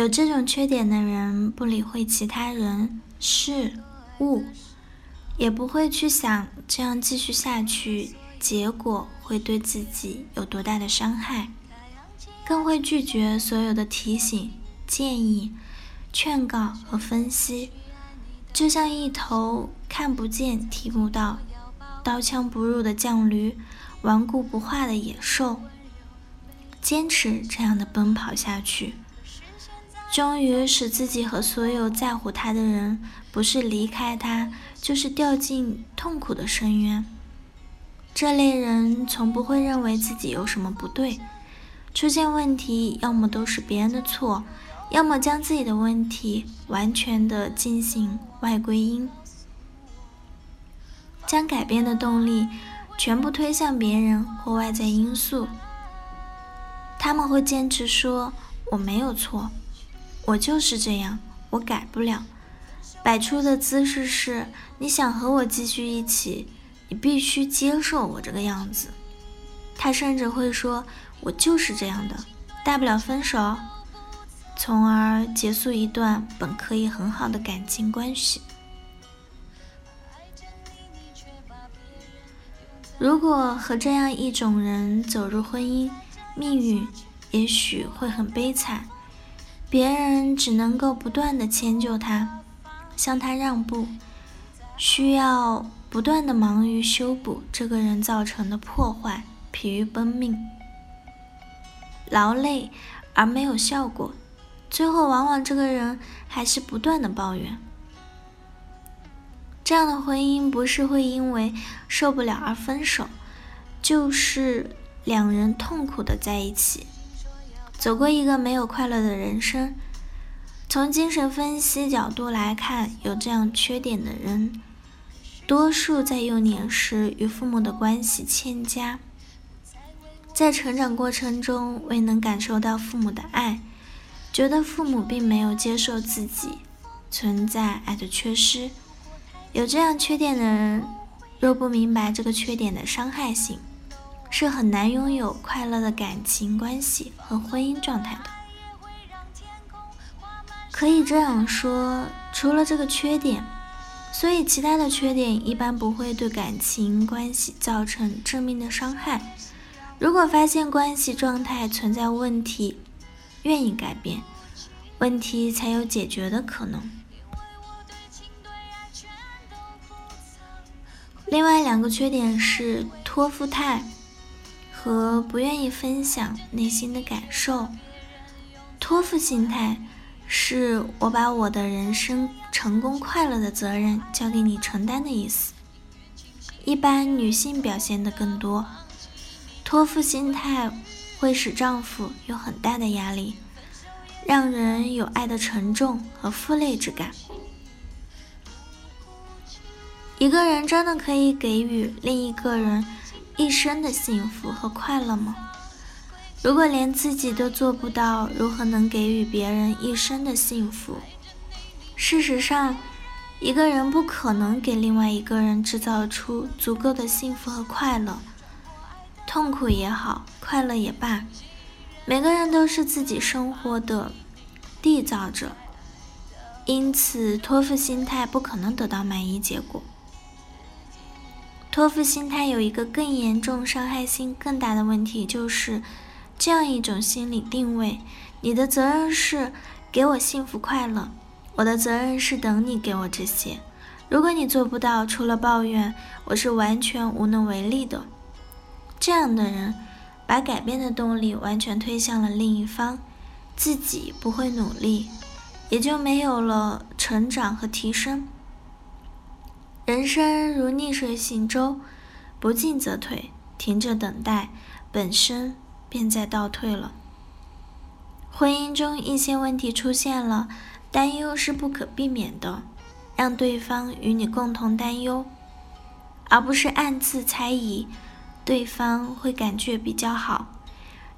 有这种缺点的人，不理会其他人、事物，也不会去想这样继续下去，结果会对自己有多大的伤害，更会拒绝所有的提醒、建议、劝告和分析，就像一头看不见、听不到、刀枪不入的犟驴，顽固不化的野兽，坚持这样的奔跑下去。终于使自己和所有在乎他的人，不是离开他，就是掉进痛苦的深渊。这类人从不会认为自己有什么不对，出现问题要么都是别人的错，要么将自己的问题完全的进行外归因，将改变的动力全部推向别人或外在因素。他们会坚持说：“我没有错。”我就是这样，我改不了。摆出的姿势是：你想和我继续一起，你必须接受我这个样子。他甚至会说：“我就是这样的，大不了分手，从而结束一段本可以很好的感情关系。”如果和这样一种人走入婚姻，命运也许会很悲惨。别人只能够不断的迁就他，向他让步，需要不断的忙于修补这个人造成的破坏，疲于奔命，劳累而没有效果，最后往往这个人还是不断的抱怨。这样的婚姻不是会因为受不了而分手，就是两人痛苦的在一起。走过一个没有快乐的人生。从精神分析角度来看，有这样缺点的人，多数在幼年时与父母的关系欠佳，在成长过程中未能感受到父母的爱，觉得父母并没有接受自己，存在爱的缺失。有这样缺点的人，若不明白这个缺点的伤害性。是很难拥有快乐的感情关系和婚姻状态的。可以这样说，除了这个缺点，所以其他的缺点一般不会对感情关系造成致命的伤害。如果发现关系状态存在问题，愿意改变，问题才有解决的可能。另外两个缺点是托付态。和不愿意分享内心的感受，托付心态是我把我的人生成功快乐的责任交给你承担的意思。一般女性表现的更多，托付心态会使丈夫有很大的压力，让人有爱的沉重和负累之感。一个人真的可以给予另一个人。一生的幸福和快乐吗？如果连自己都做不到，如何能给予别人一生的幸福？事实上，一个人不可能给另外一个人制造出足够的幸福和快乐。痛苦也好，快乐也罢，每个人都是自己生活的缔造者，因此托付心态不可能得到满意结果。托付心态有一个更严重、伤害性更大的问题，就是这样一种心理定位：你的责任是给我幸福快乐，我的责任是等你给我这些。如果你做不到，除了抱怨，我是完全无能为力的。这样的人把改变的动力完全推向了另一方，自己不会努力，也就没有了成长和提升。人生如逆水行舟，不进则退，停着等待，本身便在倒退了。婚姻中一些问题出现了，担忧是不可避免的，让对方与你共同担忧，而不是暗自猜疑，对方会感觉比较好。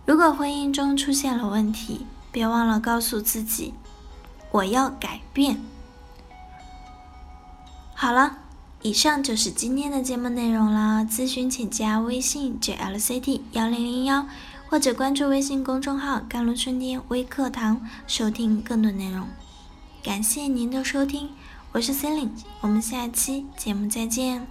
如果婚姻中出现了问题，别忘了告诉自己，我要改变。好了，以上就是今天的节目内容了。咨询请加微信 jlct 幺零零幺，或者关注微信公众号“甘露春天微课堂”，收听更多内容。感谢您的收听，我是 c e l i n e 我们下期节目再见。